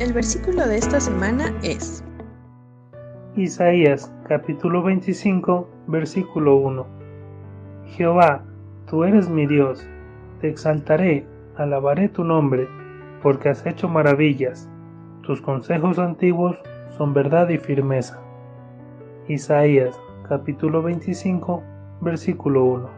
El versículo de esta semana es Isaías capítulo 25 versículo 1 Jehová, tú eres mi Dios, te exaltaré, alabaré tu nombre, porque has hecho maravillas, tus consejos antiguos son verdad y firmeza. Isaías capítulo 25 versículo 1